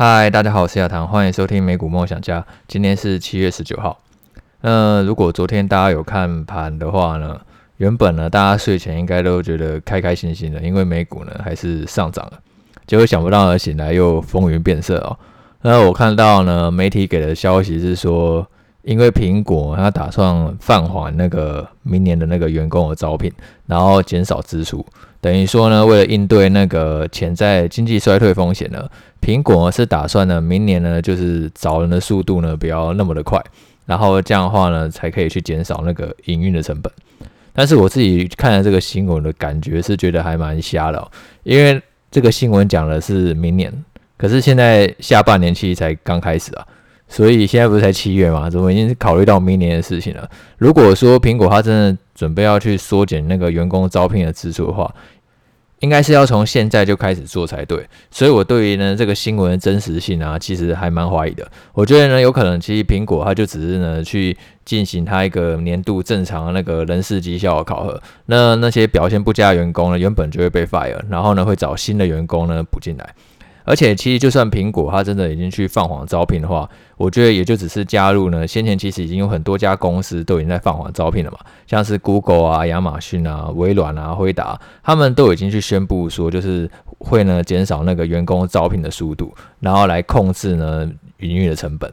嗨，大家好，我是亚堂，欢迎收听美股梦想家。今天是七月十九号。那如果昨天大家有看盘的话呢，原本呢大家睡前应该都觉得开开心心的，因为美股呢还是上涨了。结果想不到呢醒来又风云变色哦。那我看到呢媒体给的消息是说，因为苹果它打算放缓那个明年的那个员工的招聘，然后减少支出。等于说呢，为了应对那个潜在经济衰退风险呢，苹果是打算呢，明年呢，就是找人的速度呢，不要那么的快，然后这样的话呢，才可以去减少那个营运的成本。但是我自己看了这个新闻的感觉是觉得还蛮瞎的，因为这个新闻讲的是明年，可是现在下半年其实才刚开始啊。所以现在不是才七月嘛？怎么已经考虑到明年的事情了？如果说苹果它真的准备要去缩减那个员工招聘的支出的话，应该是要从现在就开始做才对。所以我对于呢这个新闻的真实性啊，其实还蛮怀疑的。我觉得呢，有可能其实苹果它就只是呢去进行它一个年度正常那个人事绩效的考核。那那些表现不佳的员工呢，原本就会被 fire，然后呢会找新的员工呢补进来。而且，其实就算苹果它真的已经去放缓招聘的话，我觉得也就只是加入呢。先前其实已经有很多家公司都已经在放缓招聘了嘛，像是 Google 啊、亚马逊啊、微软啊、辉达，他们都已经去宣布说，就是会呢减少那个员工招聘的速度，然后来控制呢营运的成本。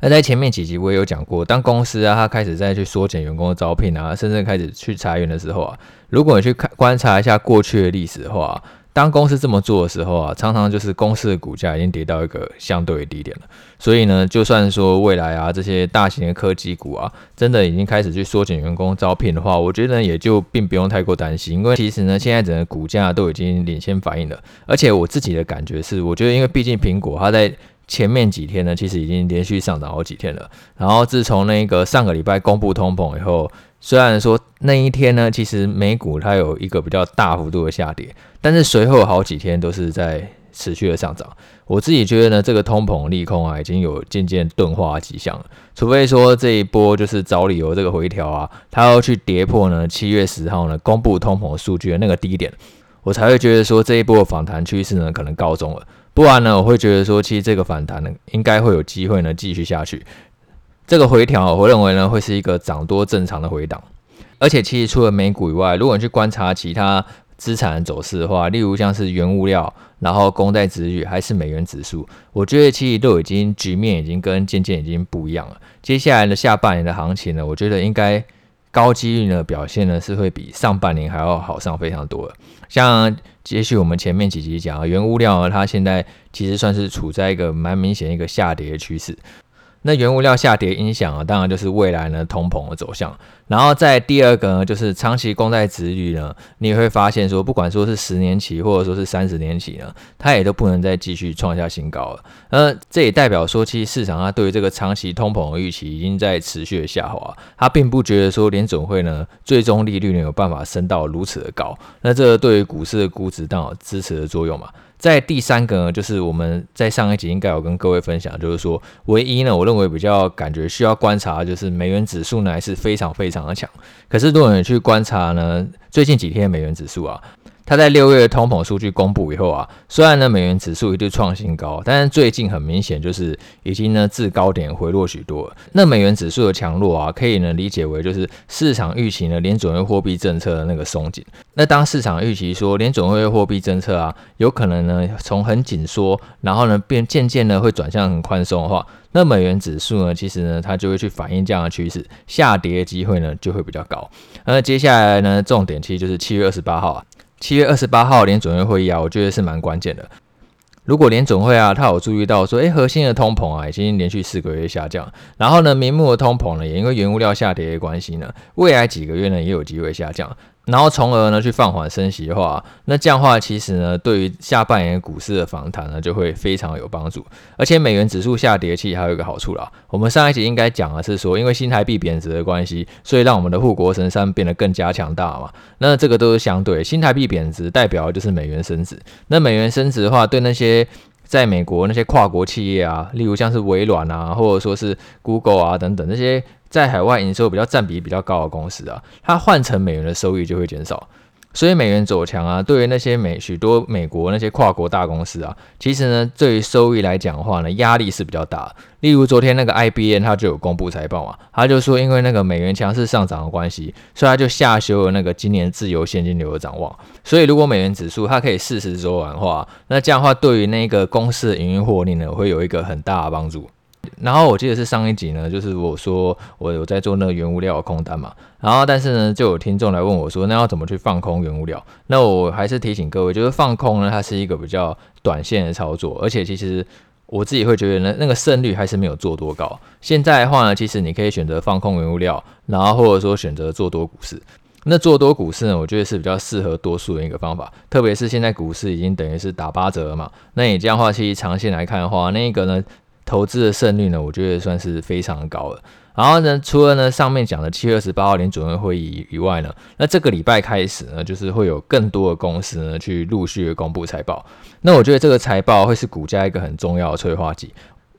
那在前面几集我也有讲过，当公司啊它开始在去缩减员工的招聘啊，甚至开始去裁员的时候啊，如果你去看观察一下过去的历史的话，当公司这么做的时候啊，常常就是公司的股价已经跌到一个相对的低点了。所以呢，就算说未来啊这些大型的科技股啊，真的已经开始去缩减员工招聘的话，我觉得呢也就并不用太过担心，因为其实呢现在整个股价都已经领先反应了。而且我自己的感觉是，我觉得因为毕竟苹果它在前面几天呢，其实已经连续上涨好几天了。然后自从那个上个礼拜公布通膨以后，虽然说那一天呢，其实美股它有一个比较大幅度的下跌，但是随后好几天都是在持续的上涨。我自己觉得呢，这个通膨利空啊，已经有渐渐钝化迹象了。除非说这一波就是找理由这个回调啊，它要去跌破呢七月十号呢公布通膨数据的那个低点，我才会觉得说这一波的反弹趋势呢可能告终了。不然呢，我会觉得说其实这个反弹呢应该会有机会呢继续下去。这个回调，我认为呢会是一个涨多正常的回档，而且其实除了美股以外，如果你去观察其他资产走势的话，例如像是原物料，然后公债殖利率还是美元指数，我觉得其实都已经局面已经跟渐渐已经不一样了。接下来的下半年的行情呢，我觉得应该高几率呢表现呢是会比上半年还要好上非常多的。像接续我们前面几集讲，原物料，它现在其实算是处在一个蛮明显一个下跌的趋势。那原物料下跌影响啊，当然就是未来呢通膨的走向。然后在第二个呢，就是长期公债殖利率呢，你也会发现说，不管说是十年期或者说是三十年期呢，它也都不能再继续创下新高了。那这也代表说，其实市场它对于这个长期通膨的预期已经在持续的下滑，它并不觉得说联总会呢最终利率呢有办法升到如此的高。那这对于股市的估值当然支持的作用嘛。在第三个呢，就是我们在上一集应该有跟各位分享，就是说，唯一呢，我认为比较感觉需要观察，就是美元指数呢还是非常非常的强。可是如果你去观察呢，最近几天美元指数啊。它在六月通膨数据公布以后啊，虽然呢美元指数一度创新高，但是最近很明显就是已经呢至高点回落许多。那美元指数的强弱啊，可以呢理解为就是市场预期呢联准会货币政策的那个松紧。那当市场预期说联准会货币政策啊有可能呢从很紧缩，然后呢变渐渐呢会转向很宽松的话，那美元指数呢其实呢它就会去反映这样的趋势，下跌的机会呢就会比较高。那接下来呢重点其实就是七月二十八号啊。七月二十八号联准会会议啊，我觉得是蛮关键的。如果联准会啊，他有注意到说，诶，核心的通膨啊，已经连续四个月下降，然后呢，明目的通膨呢，也因为原物料下跌的关系呢，未来几个月呢，也有机会下降。然后从而呢去放缓升息的话，那这样的话其实呢对于下半年股市的反弹呢就会非常有帮助。而且美元指数下跌其实还有一个好处啦，我们上一集应该讲的是说，因为新台币贬值的关系，所以让我们的护国神山变得更加强大嘛。那这个都是相对，新台币贬值代表的就是美元升值。那美元升值的话，对那些在美国那些跨国企业啊，例如像是微软啊，或者说是 Google 啊等等那些。在海外营收比较占比比较高的公司啊，它换成美元的收益就会减少。所以美元走强啊，对于那些美许多美国那些跨国大公司啊，其实呢，对于收益来讲的话呢，压力是比较大。例如昨天那个 IBM 它就有公布财报嘛，它就说因为那个美元强势上涨的关系，所以它就下修了那个今年自由现金流的展望。所以如果美元指数它可以适时走软化，那这样的话对于那个公司的营运获利呢，会有一个很大的帮助。然后我记得是上一集呢，就是我说我有在做那个原物料的空单嘛，然后但是呢，就有听众来问我说，那要怎么去放空原物料？那我还是提醒各位，就是放空呢，它是一个比较短线的操作，而且其实我自己会觉得呢，那个胜率还是没有做多高。现在的话呢，其实你可以选择放空原物料，然后或者说选择做多股市。那做多股市呢，我觉得是比较适合多数的一个方法，特别是现在股市已经等于是打八折了嘛，那你这样话，其实长线来看的话，那个呢？投资的胜率呢，我觉得算是非常高了。然后呢，除了呢上面讲的七月二十八号联准会会议以外呢，那这个礼拜开始呢，就是会有更多的公司呢去陆续的公布财报。那我觉得这个财报会是股价一个很重要的催化剂。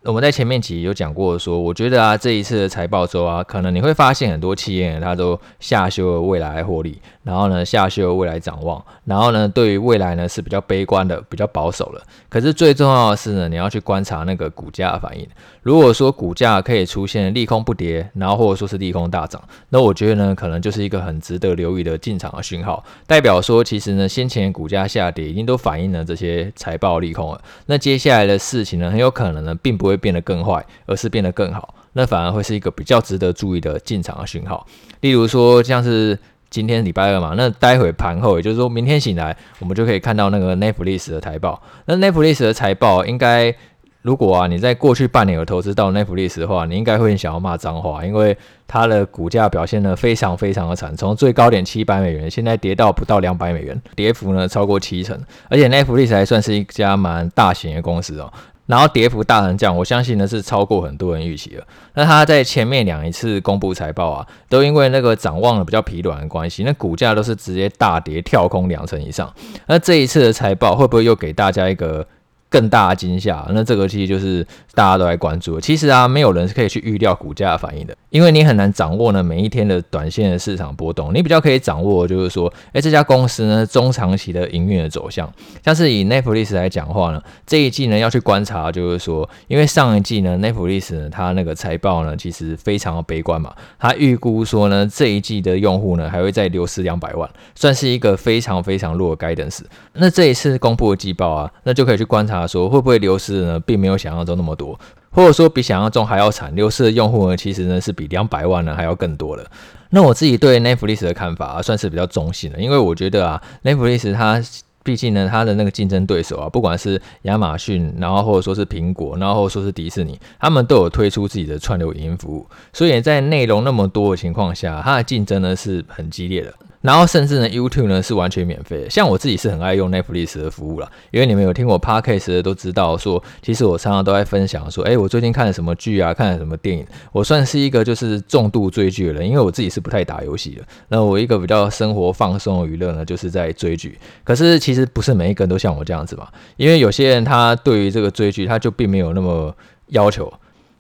我们在前面集有讲过说，我觉得啊，这一次的财报周啊，可能你会发现很多企业它都下修了未来获利，然后呢，下修未来展望，然后呢，对于未来呢是比较悲观的，比较保守了。可是最重要的是呢，你要去观察那个股价的反应。如果说股价可以出现利空不跌，然后或者说是利空大涨，那我觉得呢，可能就是一个很值得留意的进场的讯号，代表说其实呢，先前股价下跌已经都反映了这些财报利空了。那接下来的事情呢，很有可能呢，并不会变得更坏，而是变得更好，那反而会是一个比较值得注意的进场的讯号。例如说，像是今天礼拜二嘛，那待会盘后，也就是说明天醒来，我们就可以看到那个 Netflix 的财报。那 Netflix 的财报应该。如果啊，你在过去半年有投资到 Netflix 的话，你应该会想要骂脏话，因为它的股价表现得非常非常的惨，从最高点七百美元，现在跌到不到两百美元，跌幅呢超过七成，而且 Netflix 还算是一家蛮大型的公司哦，然后跌幅大成这样，我相信呢是超过很多人预期了。那它在前面两一次公布财报啊，都因为那个展望的比较疲软的关系，那股价都是直接大跌跳空两成以上。那这一次的财报会不会又给大家一个更大的惊吓，那这个其实就是大家都来关注。其实啊，没有人是可以去预料股价反应的，因为你很难掌握呢每一天的短线的市场波动。你比较可以掌握，就是说，哎，这家公司呢中长期的营运的走向。像是以 Netflix 来讲话呢，这一季呢要去观察，就是说，因为上一季呢 Netflix 呢它那个财报呢其实非常的悲观嘛，它预估说呢这一季的用户呢还会再流失两百万，算是一个非常非常弱的 guidance。那这一次公布的季报啊，那就可以去观察。说会不会流失呢？并没有想象中那么多，或者说比想象中还要惨。流失的用户呢，其实呢是比两百万呢还要更多的。那我自己对 Netflix 的看法啊，算是比较中性的，因为我觉得啊，Netflix 它。毕竟呢，它的那个竞争对手啊，不管是亚马逊，然后或者说是苹果，然后或者说是迪士尼，他们都有推出自己的串流影音服务，所以在内容那么多的情况下，它的竞争呢是很激烈的。然后甚至呢，YouTube 呢是完全免费的。像我自己是很爱用 Netflix 的服务啦，因为你们有听我 Podcast 的都知道说，其实我常常都在分享说，哎，我最近看了什么剧啊，看了什么电影。我算是一个就是重度追剧的人，因为我自己是不太打游戏的。那我一个比较生活放松的娱乐呢，就是在追剧。可是其实不是每一个人都像我这样子嘛，因为有些人他对于这个追剧他就并没有那么要求，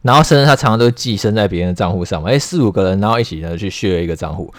然后甚至他常常都寄生在别人的账户上嘛，哎，四五个人然后一起呢去 share 一个账户。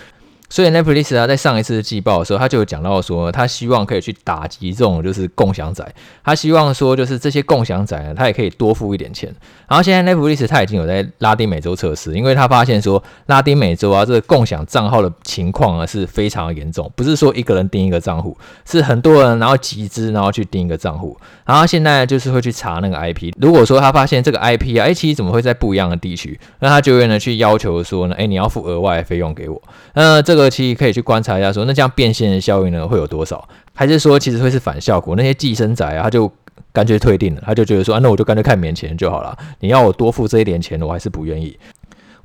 所以 Netflix 啊，在上一次季报的时候，他就有讲到说，他希望可以去打击这种就是共享仔，他希望说就是这些共享仔呢，他也可以多付一点钱。然后现在 Netflix 他已经有在拉丁美洲测试，因为他发现说拉丁美洲啊，这个共享账号的情况啊是非常的严重，不是说一个人订一个账户，是很多人然后集资然后去订一个账户，然后现在就是会去查那个 IP，如果说他发现这个 IP 啊，哎，其实怎么会在不一样的地区，那他就会呢去要求说呢，哎，你要付额外的费用给我，那这二期可以去观察一下说，说那这样变现的效应呢会有多少，还是说其实会是反效果，那些寄生仔啊他就。干脆退订了，他就觉得说啊，那我就干脆看免钱就好了。你要我多付这一点钱，我还是不愿意。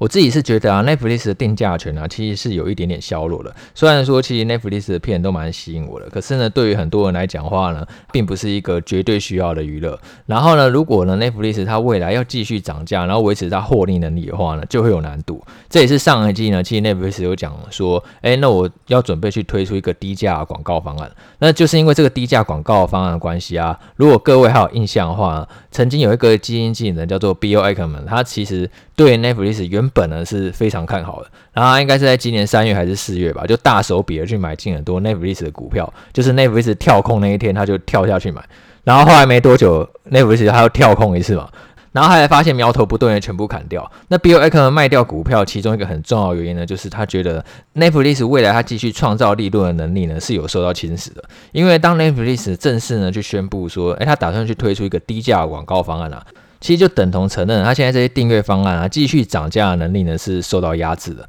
我自己是觉得啊，Netflix 的定价权啊，其实是有一点点削弱了。虽然说其实 Netflix 的片都蛮吸引我的，可是呢，对于很多人来讲话呢，并不是一个绝对需要的娱乐。然后呢，如果呢 Netflix 它未来要继续涨价，然后维持它获利能力的话呢，就会有难度。这也是上一季呢，其实 Netflix 有讲说，哎，那我要准备去推出一个低价广告方案。那就是因为这个低价广告方案的关系啊。如果各位还有印象的话，曾经有一个基金经理人叫做 Bill Ackman，他其实。对 Netflix 原本呢是非常看好的，然后他应该是在今年三月还是四月吧，就大手笔的去买进很多 Netflix 的股票，就是 Netflix 跳空那一天他就跳下去买，然后后来没多久 Netflix 他又跳空一次嘛。然后后来发现苗头不对，全部砍掉。那 Bill Ackman 卖掉股票，其中一个很重要的原因呢，就是他觉得 Netflix 未来他继续创造利润的能力呢是有受到侵蚀的。因为当 Netflix 正式呢去宣布说，诶，他打算去推出一个低价广告方案啊，其实就等同承认他现在这些订阅方案啊继续涨价的能力呢是受到压制的。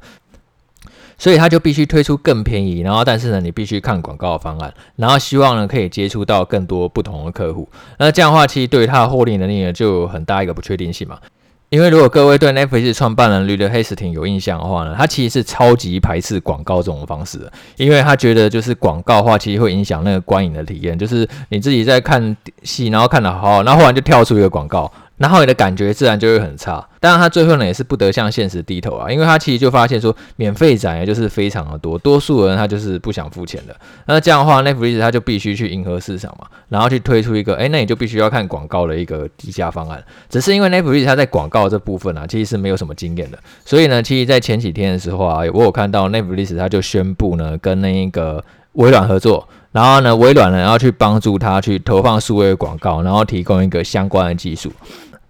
所以他就必须推出更便宜，然后但是呢，你必须看广告的方案，然后希望呢可以接触到更多不同的客户。那这样的话，其实对于他的获利能力呢就有很大一个不确定性嘛。因为如果各位对 Netflix 创办人 Reed Hastings 有印象的话呢，他其实是超级排斥广告这种方式的，因为他觉得就是广告的话，其实会影响那个观影的体验，就是你自己在看戏，然后看的好好，然后忽然就跳出一个广告。然后你的感觉自然就会很差。当然，他最后呢也是不得向现实低头啊，因为他其实就发现说，免费展也就是非常的多，多数人他就是不想付钱的。那这样的话，Netflix 他就必须去迎合市场嘛，然后去推出一个，哎，那你就必须要看广告的一个低价方案。只是因为 Netflix 他在广告这部分啊，其实是没有什么经验的，所以呢，其实在前几天的时候啊，我有看到 Netflix 他就宣布呢，跟那一个微软合作，然后呢，微软呢要去帮助他去投放数位广告，然后提供一个相关的技术。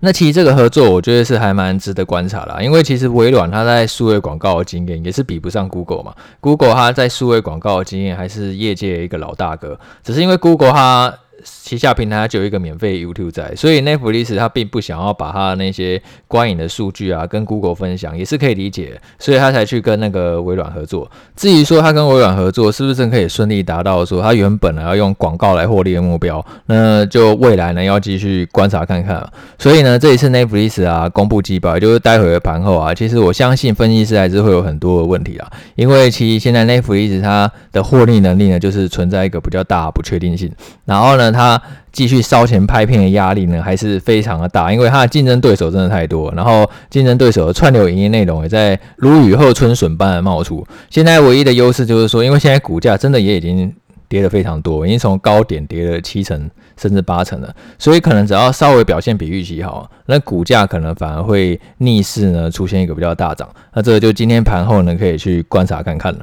那其实这个合作，我觉得是还蛮值得观察啦，因为其实微软它在数位广告的经验也是比不上 Google 嘛，Google 它在数位广告的经验还是业界一个老大哥，只是因为 Google 它。旗下平台就有一个免费 YouTube 在，所以 Netflix 他并不想要把他那些观影的数据啊跟 Google 分享，也是可以理解，所以他才去跟那个微软合作。至于说他跟微软合作是不是真可以顺利达到说他原本呢要用广告来获利的目标，那就未来呢要继续观察看看。所以呢，这一次 Netflix 啊公布季报，就是待会的盘后啊，其实我相信分析师还是会有很多的问题啊，因为其实现在 Netflix 它的获利能力呢就是存在一个比较大不确定性，然后呢。他继续烧钱拍片的压力呢，还是非常的大，因为他的竞争对手真的太多，然后竞争对手的串流影音内容也在如雨后春笋般的冒出。现在唯一的优势就是说，因为现在股价真的也已经跌得非常多，已经从高点跌了七成甚至八成了，所以可能只要稍微表现比预期好，那股价可能反而会逆势呢出现一个比较大涨。那这个就今天盘后呢可以去观察看看了。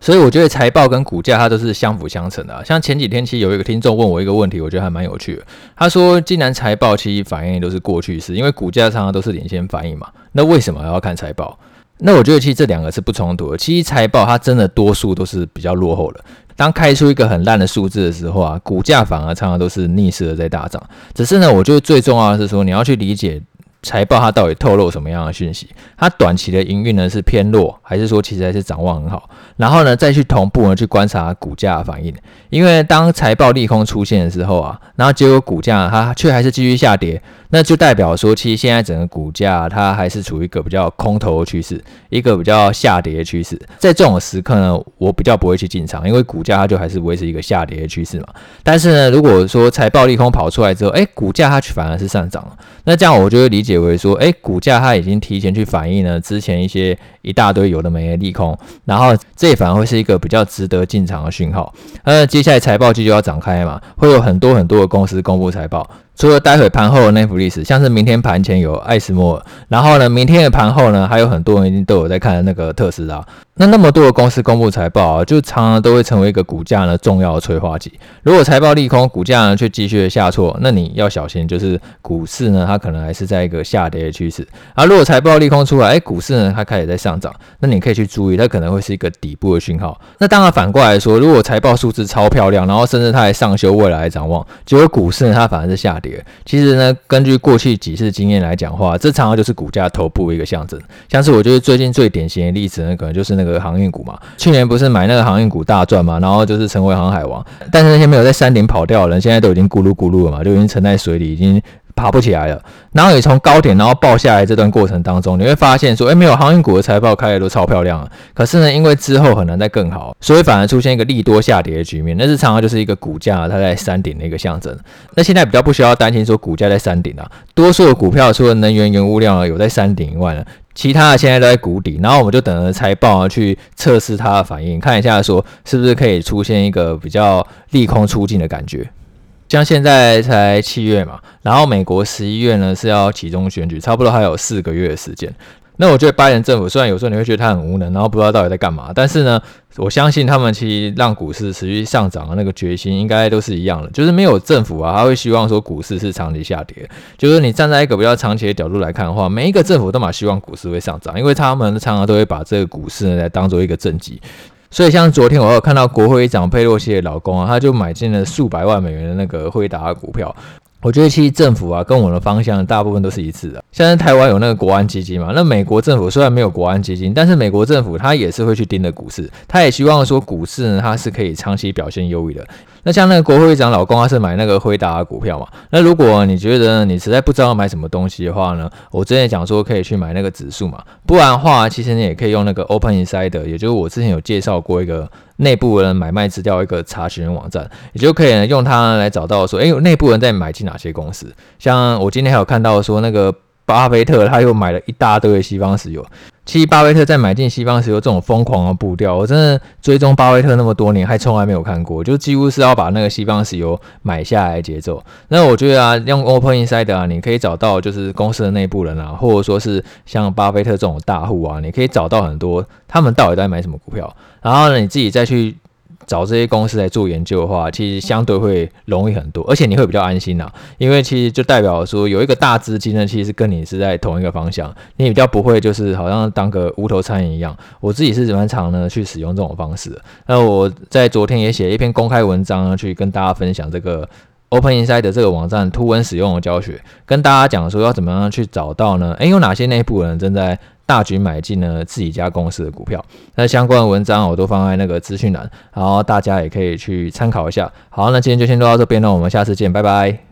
所以我觉得财报跟股价它都是相辅相成的啊。像前几天其实有一个听众问我一个问题，我觉得还蛮有趣的。他说，既然财报其实反映都是过去式，因为股价常常都是领先反应嘛，那为什么要看财报？那我觉得其实这两个是不冲突的。其实财报它真的多数都是比较落后的。当开出一个很烂的数字的时候啊，股价反而常常都是逆势的在大涨。只是呢，我觉得最重要的是说你要去理解。财报它到底透露什么样的讯息？它短期的营运呢是偏弱，还是说其实还是展望很好？然后呢再去同步呢去观察股价的反应。因为当财报利空出现的时候啊，然后结果股价它却还是继续下跌，那就代表说其实现在整个股价它还是处于一个比较空头的趋势，一个比较下跌的趋势。在这种时刻呢，我比较不会去进场，因为股价它就还是维持一个下跌的趋势嘛。但是呢，如果说财报利空跑出来之后，哎，股价它反而是上涨了，那这样我就会理解。解为说，哎，股价它已经提前去反映了之前一些一大堆有的没的利空，然后这反而会是一个比较值得进场的讯号。那，接下来财报季就要展开嘛，会有很多很多的公司公布财报。除了待会盘后的 Netflix，像是明天盘前有艾斯摩尔，然后呢，明天的盘后呢，还有很多人已经都有在看那个特斯拉。那那么多的公司公布财报啊，就常常都会成为一个股价呢重要的催化剂。如果财报利空，股价呢却继续的下挫，那你要小心，就是股市呢它可能还是在一个下跌的趋势。而如果财报利空出来，哎，股市呢它开始在上涨，那你可以去注意，它可能会是一个底部的讯号。那当然反过来说，如果财报数字超漂亮，然后甚至它还上修未来的展望，结果股市呢它反而是下跌。其实呢，根据过去几次经验来讲话，这常常就是股价头部一个象征。像是我觉得最近最典型的例子呢，可能就是那个航运股嘛。去年不是买那个航运股大赚嘛，然后就是成为航海王。但是那些没有在山顶跑掉的人，现在都已经咕噜咕噜了嘛，就已经沉在水里，已经。爬不起来了，然后你从高点然后爆下来这段过程当中，你会发现说，哎，没有航运股的财报开的都超漂亮啊，可是呢，因为之后很难再更好，所以反而出现一个利多下跌的局面。那是常常就是一个股价它在山顶的一个象征。那现在比较不需要担心说股价在山顶啊，多数的股票除了能源原物料有在山顶以外呢，其他的现在都在谷底。然后我们就等着财报啊去测试它的反应，看一下说是不是可以出现一个比较利空出尽的感觉。像现在才七月嘛，然后美国十一月呢是要集中选举，差不多还有四个月的时间。那我觉得拜登政府虽然有时候你会觉得他很无能，然后不知道到底在干嘛，但是呢，我相信他们其实让股市持续上涨的那个决心应该都是一样的，就是没有政府啊，他会希望说股市是长期下跌。就是你站在一个比较长期的角度来看的话，每一个政府都蛮希望股市会上涨，因为他们常常都会把这个股市呢来当做一个政绩。所以像昨天我有看到国会议长佩洛西的老公啊，他就买进了数百万美元的那个辉达股票。我觉得其实政府啊，跟我们的方向大部分都是一致的。现在台湾有那个国安基金嘛，那美国政府虽然没有国安基金，但是美国政府它也是会去盯着股市，他也希望说股市呢，它是可以长期表现优异的。那像那个国会议长老公，他是买那个辉达股票嘛。那如果你觉得你实在不知道买什么东西的话呢，我之前讲说可以去买那个指数嘛。不然的话，其实你也可以用那个 Open Insider，也就是我之前有介绍过一个。内部人买卖资料一个查询网站，你就可以用它来找到说，哎，内部人在买进哪些公司。像我今天还有看到说，那个巴菲特他又买了一大堆的西方石油。其实巴菲特在买进西方石油这种疯狂的步调，我真的追踪巴菲特那么多年，还从来没有看过，就几乎是要把那个西方石油买下来的节奏。那我觉得啊，用 Open Insider 啊，你可以找到就是公司的内部人啊，或者说是像巴菲特这种大户啊，你可以找到很多他们到底在买什么股票，然后呢，你自己再去。找这些公司来做研究的话，其实相对会容易很多，而且你会比较安心呐，因为其实就代表说有一个大资金呢，其实跟你是在同一个方向，你比较不会就是好像当个无头苍蝇一样。我自己是蛮常呢去使用这种方式。那我在昨天也写一篇公开文章呢，去跟大家分享这个 Open Insider 这个网站图文使用的教学，跟大家讲说要怎么样去找到呢？诶，有哪些内部人正在大举买进了自己家公司的股票，那相关的文章我都放在那个资讯栏，然后大家也可以去参考一下。好，那今天就先录到这边了，我们下次见，拜拜。